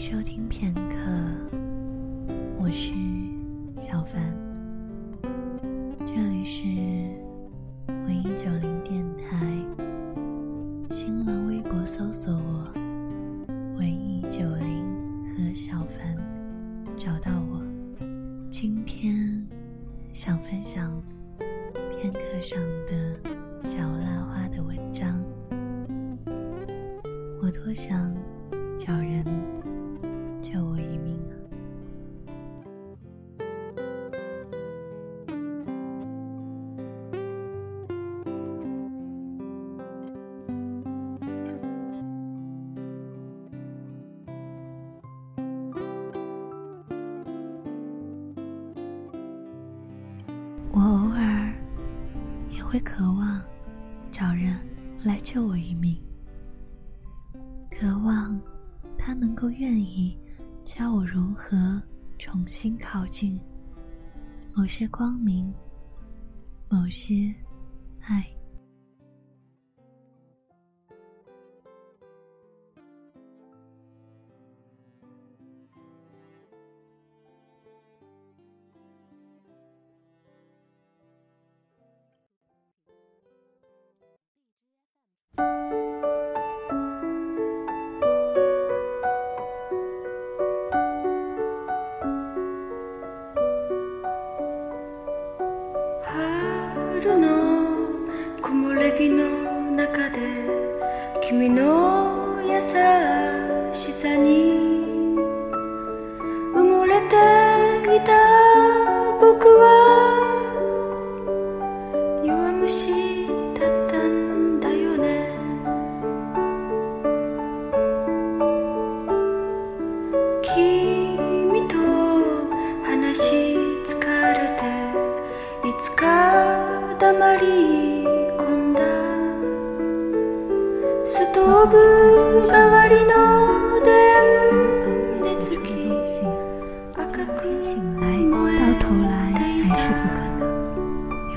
收听片刻，我是小凡，这里是会渴望找人来救我一命，渴望他能够愿意。教我如何重新靠近某些光明，某些爱。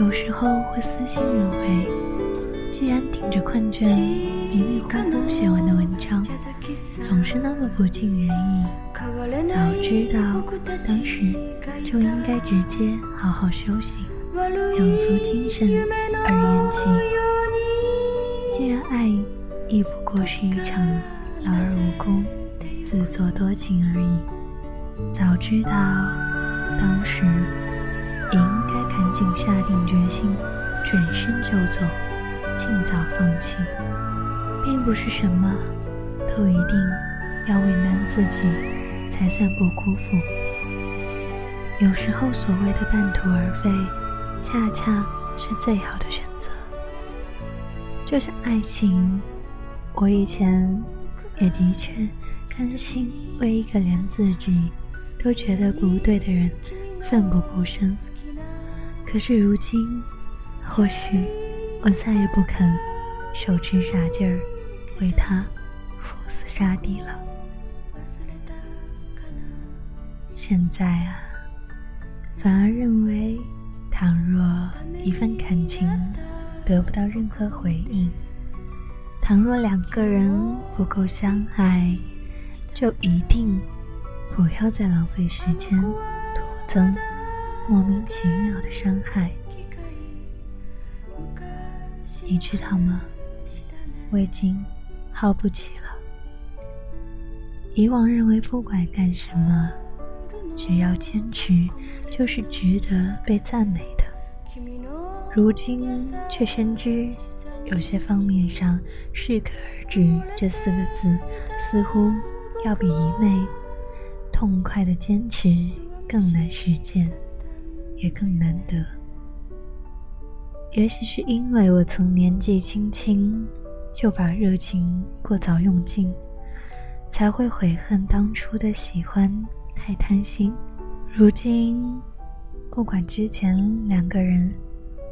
有时候会私心认为，既然顶着困倦迷迷糊糊写完的文章总是那么不尽人意，早知道当时就应该直接好好休息，养足精神而言起。既然爱。亦不过是一场劳而无功、自作多情而已。早知道当时也应该赶紧下定决心，转身就走，尽早放弃，并不是什么都一定要为难自己才算不辜负。有时候所谓的半途而废，恰恰是最好的选择。就像爱情。我以前也的确甘心为一个连自己都觉得不对的人奋不顾身，可是如今，或许我再也不肯手持傻劲儿为他赴死杀敌了。现在啊，反而认为，倘若一份感情得不到任何回应，倘若两个人不够相爱，就一定不要再浪费时间，徒增莫名其妙的伤害。你知道吗？我已经耗不起了。以往认为不管干什么，只要坚持就是值得被赞美的，如今却深知。有些方面上，适可而止这四个字，似乎要比一昧痛快的坚持更难实践，也更难得。也许是因为我曾年纪轻轻就把热情过早用尽，才会悔恨当初的喜欢太贪心。如今，不管之前两个人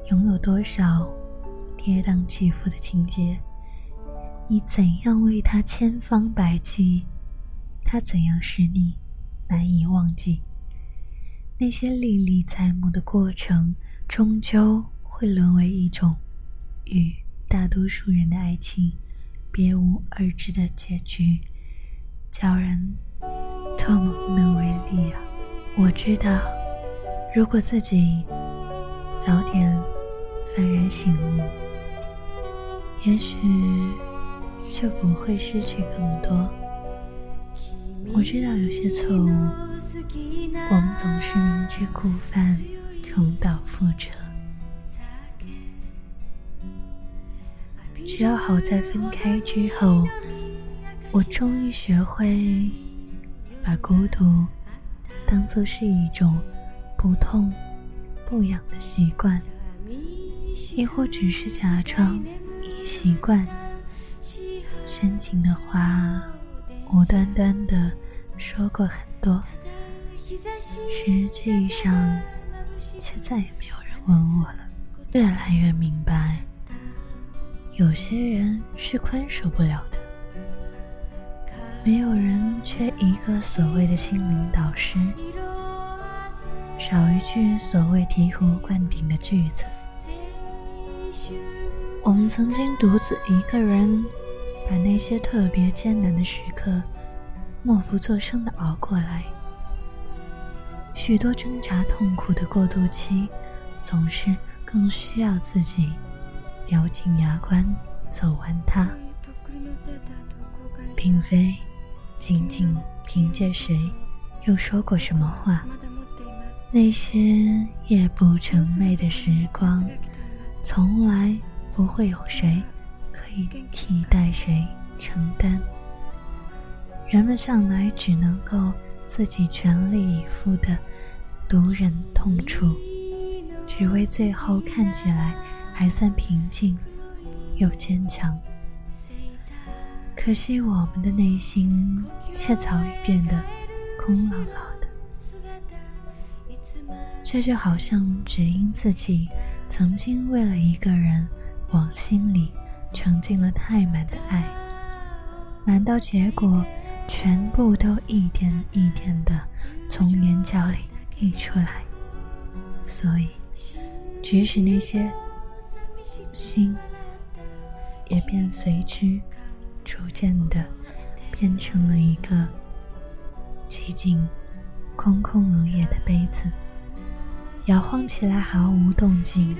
拥有多少。跌宕起伏的情节，你怎样为他千方百计？他怎样使你难以忘记？那些历历在目的过程，终究会沦为一种与大多数人的爱情别无二致的结局，叫人多么无能为力啊！我知道，如果自己早点幡然醒悟，也许就不会失去更多。我知道有些错误，我们总是明知故犯，重蹈覆辙。只要好在分开之后，我终于学会把孤独当作是一种不痛不痒的习惯，亦或只是假装已习惯。深情的话，无端端的说过很多，实际上却再也没有人问我了。越来越明白。有些人是宽恕不了的，没有人缺一个所谓的心灵导师，少一句所谓醍醐灌顶的句子。我们曾经独自一个人，把那些特别艰难的时刻，默不作声的熬过来。许多挣扎痛苦的过渡期，总是更需要自己。咬紧牙关走完它，并非仅仅凭借谁又说过什么话。那些夜不成寐的时光，从来不会有谁可以替代谁承担。人们向来只能够自己全力以赴的独忍痛楚，只为最后看起来。还算平静又坚强，可惜我们的内心却早已变得空落落的。这就好像只因自己曾经为了一个人往心里盛进了太满的爱，满到结果全部都一点一点的从眼角里溢出来，所以即使那些。心也便随之逐渐的变成了一个寂静、空空如也的杯子，摇晃起来毫无动静，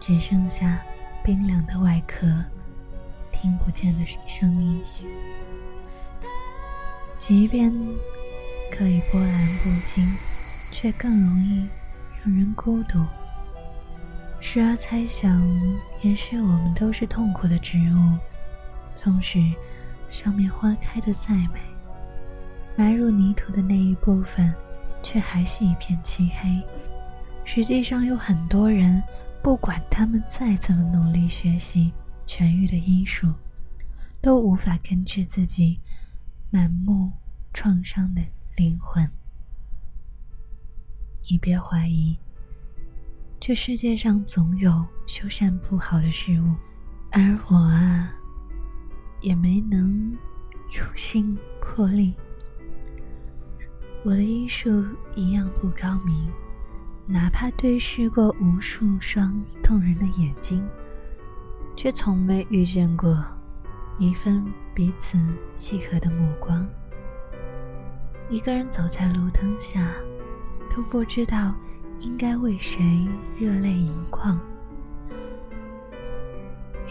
只剩下冰凉的外壳，听不见的声音。即便可以波澜不惊，却更容易让人孤独。时而猜想，也许我们都是痛苦的植物，纵使上面花开的再美，埋入泥土的那一部分，却还是一片漆黑。实际上，有很多人，不管他们再怎么努力学习痊愈的医术，都无法根治自己满目创伤的灵魂。你别怀疑。这世界上总有修缮不好的事物，而我啊，也没能有幸破例。我的医术一样不高明，哪怕对视过无数双动人的眼睛，却从没遇见过一份彼此契合的目光。一个人走在路灯下，都不知道。应该为谁热泪盈眶？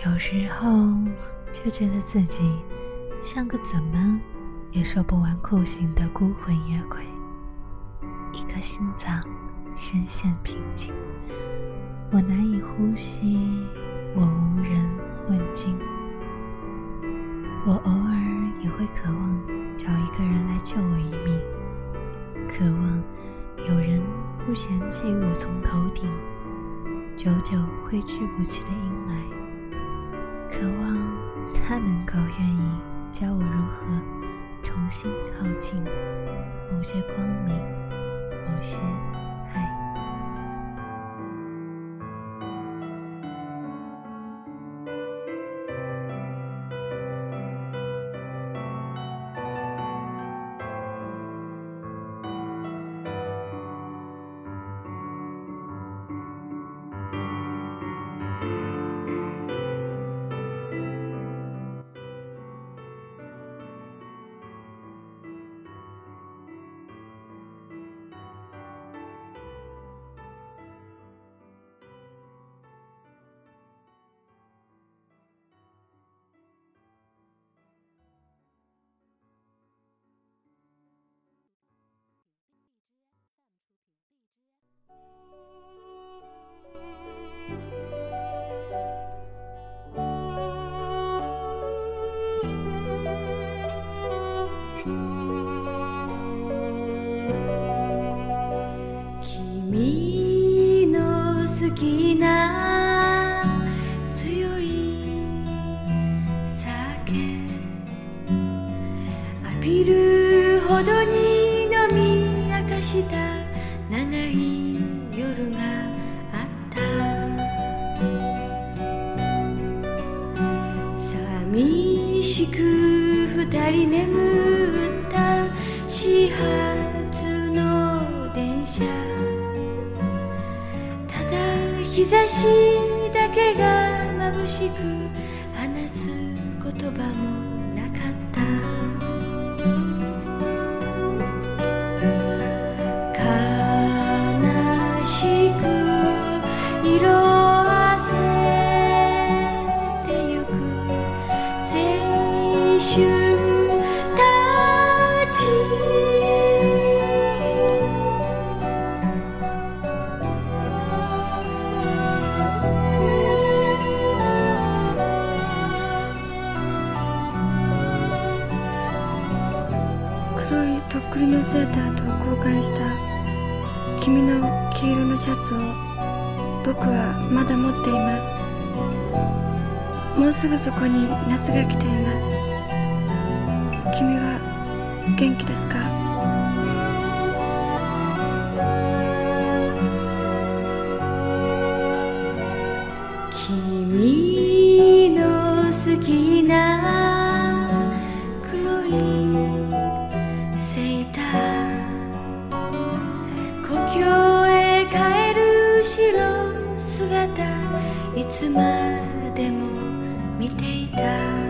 有时候就觉得自己像个怎么也说不完酷刑的孤魂野鬼，一颗心脏深陷瓶颈，我难以呼吸，我无人问津。我偶尔也会渴望找一个人来救我一命，渴望有人。不嫌弃我从头顶久久挥之不去的阴霾，渴望他能够愿意教我如何重新靠近某些光明，某些。嗨。君の好きな日差しだけが眩しく話す言葉もなかった。悲しく色あせてゆく青春。僕はまだ持っています。もうすぐそこに夏が来ています。君は元気ですか？君の好きな黒いセーター。故郷姿いつまでも見ていた